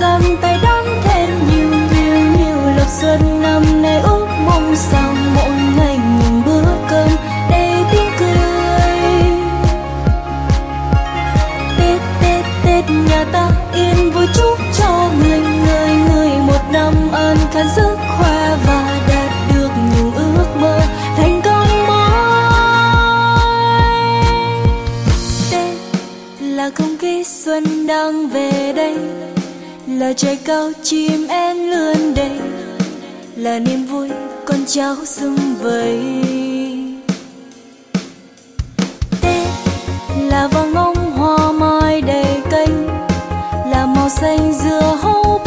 dâng tay đón thêm nhiều nhiều nhiều lộc xuân năm nay ước mong sao mỗi ngày những bữa cơm đầy tiếng cười. Tết tết tết, nhà ta yên vui, chúc cho người người người một năm an khang, sức khỏe và đạt được những ước mơ thành công mới. Tết là không khí xuân đang về đây là trời cao chim én lươn đầy, là niềm vui con cháu xung vầy. Tết là vàng ngông hoa mai đầy cánh là màu xanh dừa hấu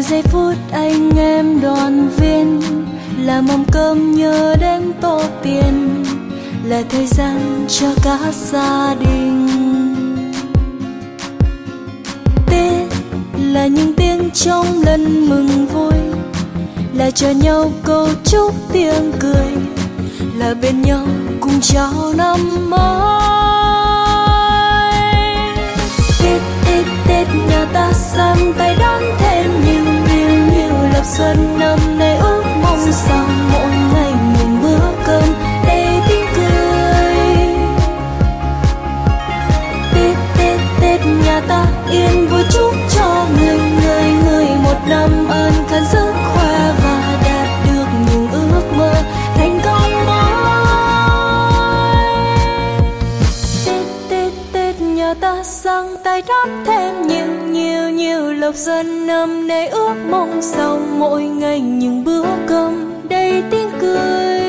là giây phút anh em đoàn viên là mâm cơm nhớ đến tổ tiên, là thời gian cho cả gia đình. Tết là những tiếng trong lần mừng vui, là cho nhau câu chúc tiếng cười, là bên nhau cùng chào năm mới. Xuân năm nay ước mong rằng mỗi ngày những bữa cơm đầy tiếng cười. Tết tết tết nhà ta yên vui chúc cho người người người một năm an khang giấc sang tay đắp thêm nhiều nhiều nhiều lộc xuân năm nay ước mong sau mỗi ngày những bữa cơm đầy tiếng cười.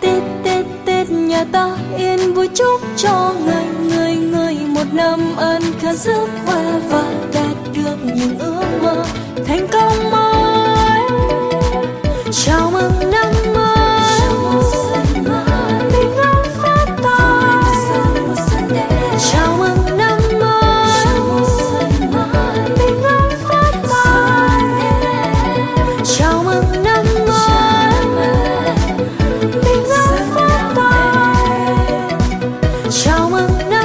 Tết tết tết nhà ta yên vui chúc cho người người người một năm an khang sức khỏe và đạt được những ước mơ thành công mới. Năm